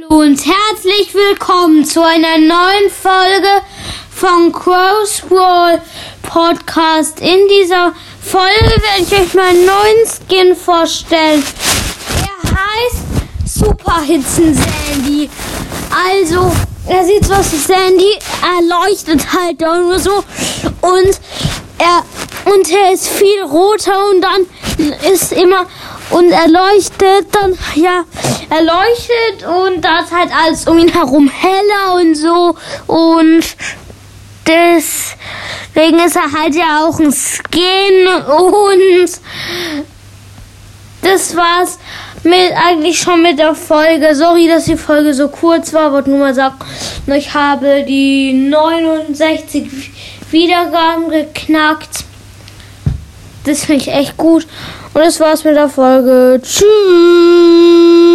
Hallo und herzlich willkommen zu einer neuen Folge von Crow's Wall Podcast. In dieser Folge werde ich euch meinen neuen Skin vorstellen. Er heißt Superhitzen Sandy. Also, er sieht so aus wie Sandy, er leuchtet halt auch nur so und er und er ist viel roter und dann ist immer und er leuchtet dann, ja, er leuchtet und da ist halt alles um ihn herum heller und so und deswegen ist er halt ja auch ein Skin und das war's mit eigentlich schon mit der Folge. Sorry, dass die Folge so kurz war, wollte nur mal sagen, ich habe die 69 Wiedergaben geknackt. Das finde ich echt gut. Und das war's mit der Folge. Tschüss.